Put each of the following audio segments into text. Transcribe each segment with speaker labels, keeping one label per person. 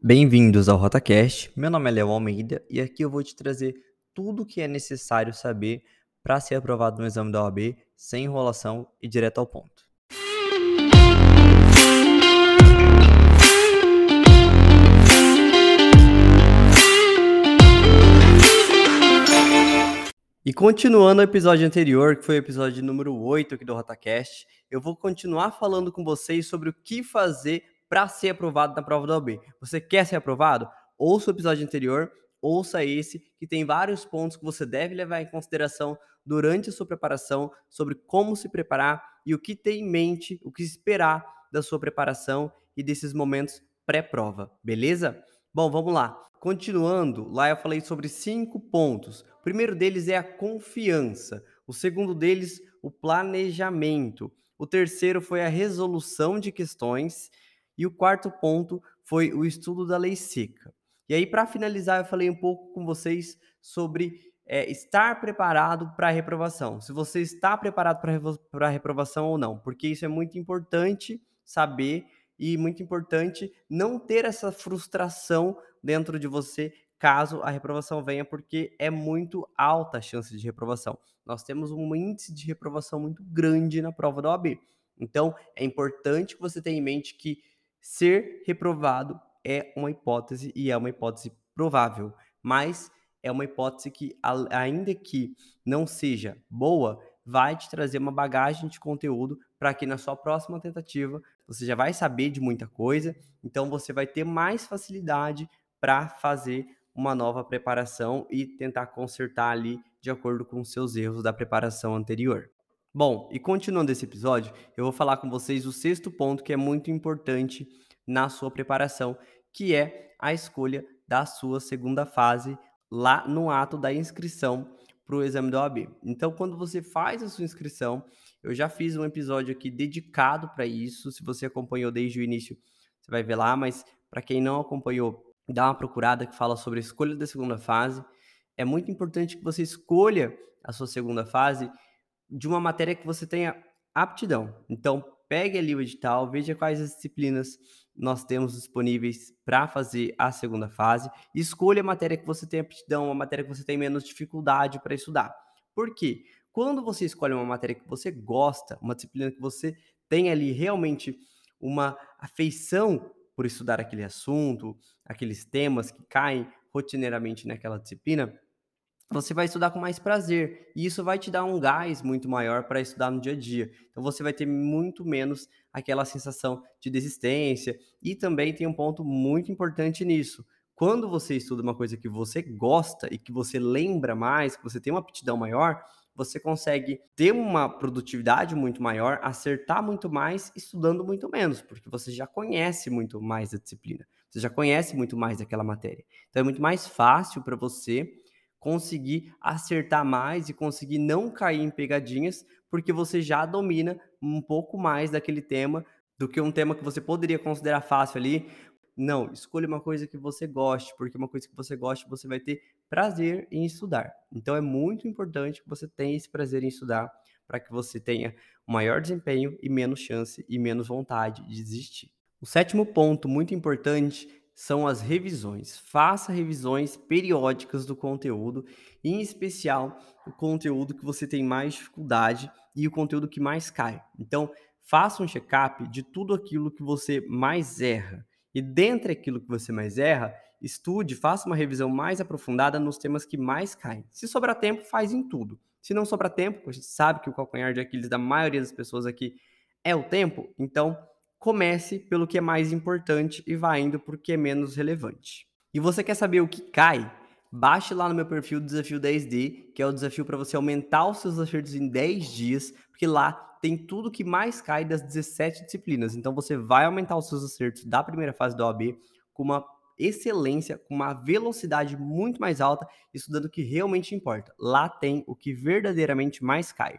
Speaker 1: Bem-vindos ao RotaCast. Meu nome é Léo Almeida e aqui eu vou te trazer tudo o que é necessário saber para ser aprovado no exame da OAB sem enrolação e direto ao ponto. E continuando o episódio anterior, que foi o episódio número 8 aqui do RotaCast, eu vou continuar falando com vocês sobre o que fazer para ser aprovado na prova da OAB. Você quer ser aprovado? Ouça o episódio anterior, ouça esse, que tem vários pontos que você deve levar em consideração durante a sua preparação, sobre como se preparar e o que ter em mente, o que esperar da sua preparação e desses momentos pré-prova, beleza? Bom, vamos lá. Continuando, lá eu falei sobre cinco pontos. O primeiro deles é a confiança. O segundo deles, o planejamento. O terceiro foi a resolução de questões. E o quarto ponto foi o estudo da lei seca. E aí, para finalizar, eu falei um pouco com vocês sobre é, estar preparado para a reprovação. Se você está preparado para a reprovação ou não, porque isso é muito importante saber e muito importante não ter essa frustração dentro de você caso a reprovação venha, porque é muito alta a chance de reprovação. Nós temos um índice de reprovação muito grande na prova da OAB. Então, é importante que você tenha em mente que ser reprovado é uma hipótese e é uma hipótese provável, mas é uma hipótese que, ainda que não seja boa, vai te trazer uma bagagem de conteúdo para que na sua próxima tentativa você já vai saber de muita coisa, então você vai ter mais facilidade para fazer uma nova preparação e tentar consertar ali de acordo com os seus erros da preparação anterior. Bom, e continuando esse episódio, eu vou falar com vocês o sexto ponto que é muito importante na sua preparação, que é a escolha da sua segunda fase lá no ato da inscrição para o exame da OAB. Então, quando você faz a sua inscrição, eu já fiz um episódio aqui dedicado para isso. Se você acompanhou desde o início, você vai ver lá, mas para quem não acompanhou, dá uma procurada que fala sobre a escolha da segunda fase. É muito importante que você escolha a sua segunda fase de uma matéria que você tenha aptidão. Então, pegue ali o edital, veja quais as disciplinas nós temos disponíveis para fazer a segunda fase, escolha a matéria que você tem aptidão, uma matéria que você tem menos dificuldade para estudar. Por quê? Quando você escolhe uma matéria que você gosta, uma disciplina que você tem ali realmente uma afeição por estudar aquele assunto, aqueles temas que caem rotineiramente naquela disciplina, você vai estudar com mais prazer. E isso vai te dar um gás muito maior para estudar no dia a dia. Então você vai ter muito menos aquela sensação de desistência. E também tem um ponto muito importante nisso. Quando você estuda uma coisa que você gosta e que você lembra mais, que você tem uma aptidão maior, você consegue ter uma produtividade muito maior, acertar muito mais, estudando muito menos, porque você já conhece muito mais da disciplina, você já conhece muito mais daquela matéria. Então é muito mais fácil para você conseguir acertar mais e conseguir não cair em pegadinhas, porque você já domina um pouco mais daquele tema do que um tema que você poderia considerar fácil ali. Não, escolha uma coisa que você goste, porque uma coisa que você goste, você vai ter prazer em estudar. Então é muito importante que você tenha esse prazer em estudar para que você tenha um maior desempenho e menos chance e menos vontade de desistir. O sétimo ponto muito importante são as revisões. Faça revisões periódicas do conteúdo, em especial o conteúdo que você tem mais dificuldade e o conteúdo que mais cai. Então, faça um check-up de tudo aquilo que você mais erra. E dentre aquilo que você mais erra, estude, faça uma revisão mais aprofundada nos temas que mais caem. Se sobrar tempo, faz em tudo. Se não sobrar tempo, a gente sabe que o calcanhar de Aquiles da maioria das pessoas aqui é o tempo, então comece pelo que é mais importante e vá indo por que é menos relevante. E você quer saber o que cai? Baixe lá no meu perfil Desafio 10D, que é o desafio para você aumentar os seus acertos em 10 dias, porque lá tem tudo que mais cai das 17 disciplinas. Então você vai aumentar os seus acertos da primeira fase da OAB com uma excelência, com uma velocidade muito mais alta, estudando o que realmente importa. Lá tem o que verdadeiramente mais cai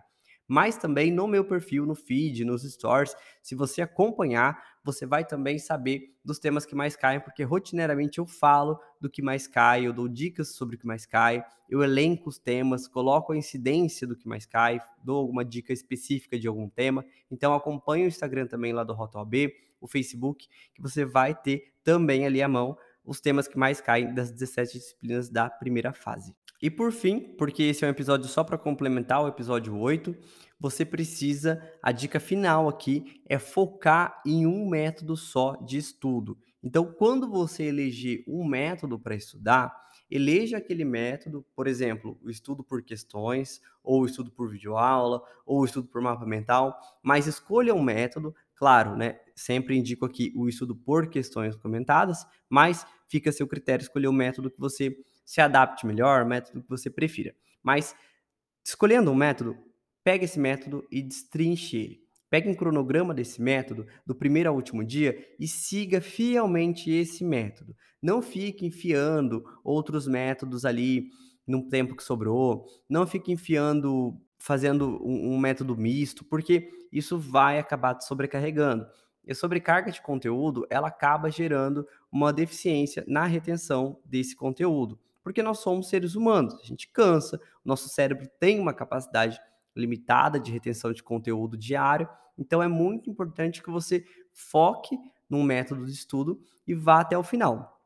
Speaker 1: mas também no meu perfil, no feed, nos stories. Se você acompanhar, você vai também saber dos temas que mais caem, porque rotineiramente eu falo do que mais cai, eu dou dicas sobre o que mais cai, eu elenco os temas, coloco a incidência do que mais cai, dou alguma dica específica de algum tema. Então acompanhe o Instagram também lá do RotoAB, o Facebook, que você vai ter também ali à mão os temas que mais caem das 17 disciplinas da primeira fase. E por fim, porque esse é um episódio só para complementar o episódio 8, você precisa, a dica final aqui é focar em um método só de estudo. Então, quando você eleger um método para estudar, eleja aquele método, por exemplo, o estudo por questões, ou o estudo por videoaula, ou o estudo por mapa mental, mas escolha um método, claro, né? Sempre indico aqui o estudo por questões comentadas, mas fica a seu critério escolher o método que você se adapte melhor, o método que você prefira. Mas escolhendo um método, pega esse método e destrinche ele. Pegue um cronograma desse método, do primeiro ao último dia, e siga fielmente esse método. Não fique enfiando outros métodos ali no tempo que sobrou. Não fique enfiando, fazendo um, um método misto, porque isso vai acabar te sobrecarregando. E a sobrecarga de conteúdo, ela acaba gerando uma deficiência na retenção desse conteúdo. Porque nós somos seres humanos, a gente cansa, o nosso cérebro tem uma capacidade limitada de retenção de conteúdo diário. Então é muito importante que você foque num método de estudo e vá até o final.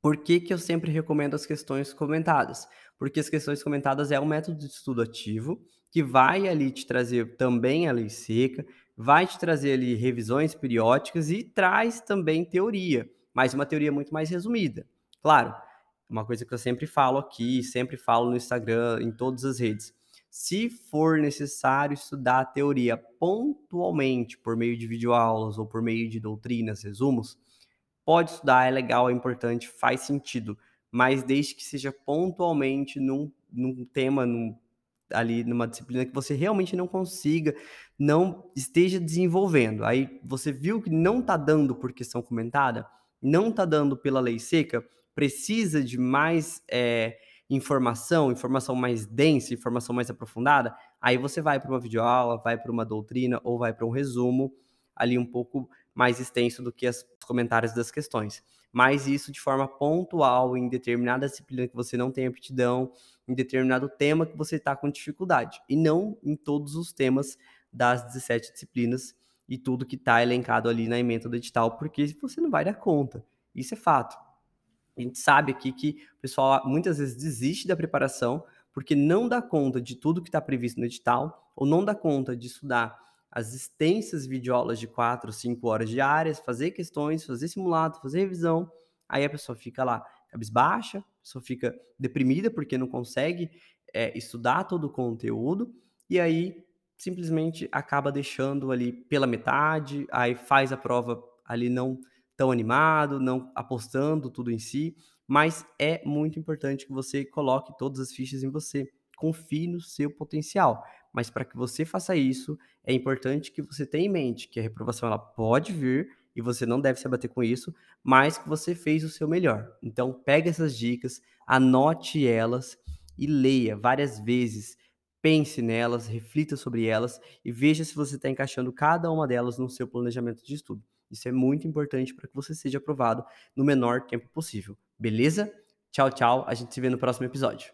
Speaker 1: Por que, que eu sempre recomendo as questões comentadas? Porque as questões comentadas é um método de estudo ativo que vai ali te trazer também a lei seca, vai te trazer ali revisões periódicas e traz também teoria, mas uma teoria muito mais resumida. Claro, uma coisa que eu sempre falo aqui, sempre falo no Instagram, em todas as redes. Se for necessário estudar a teoria pontualmente, por meio de videoaulas ou por meio de doutrinas, resumos, pode estudar, é legal, é importante, faz sentido, mas desde que seja pontualmente num, num tema, num, ali numa disciplina que você realmente não consiga, não esteja desenvolvendo. Aí você viu que não está dando por questão comentada, não está dando pela lei seca, precisa de mais. É, informação, informação mais densa, informação mais aprofundada, aí você vai para uma videoaula, vai para uma doutrina ou vai para um resumo ali um pouco mais extenso do que os comentários das questões. Mas isso de forma pontual, em determinada disciplina que você não tem aptidão, em determinado tema que você está com dificuldade, e não em todos os temas das 17 disciplinas e tudo que está elencado ali na emenda do edital, porque você não vai dar conta. Isso é fato. A gente sabe aqui que o pessoal muitas vezes desiste da preparação porque não dá conta de tudo que está previsto no edital ou não dá conta de estudar as extensas videoaulas de 4, 5 horas diárias, fazer questões, fazer simulado, fazer revisão. Aí a pessoa fica lá cabisbaixa, a pessoa fica deprimida porque não consegue é, estudar todo o conteúdo e aí simplesmente acaba deixando ali pela metade, aí faz a prova ali não tão animado, não apostando tudo em si, mas é muito importante que você coloque todas as fichas em você, confie no seu potencial. Mas para que você faça isso, é importante que você tenha em mente que a reprovação ela pode vir e você não deve se abater com isso, mas que você fez o seu melhor. Então, pegue essas dicas, anote elas e leia várias vezes. Pense nelas, reflita sobre elas e veja se você está encaixando cada uma delas no seu planejamento de estudo. Isso é muito importante para que você seja aprovado no menor tempo possível. Beleza? Tchau, tchau. A gente se vê no próximo episódio.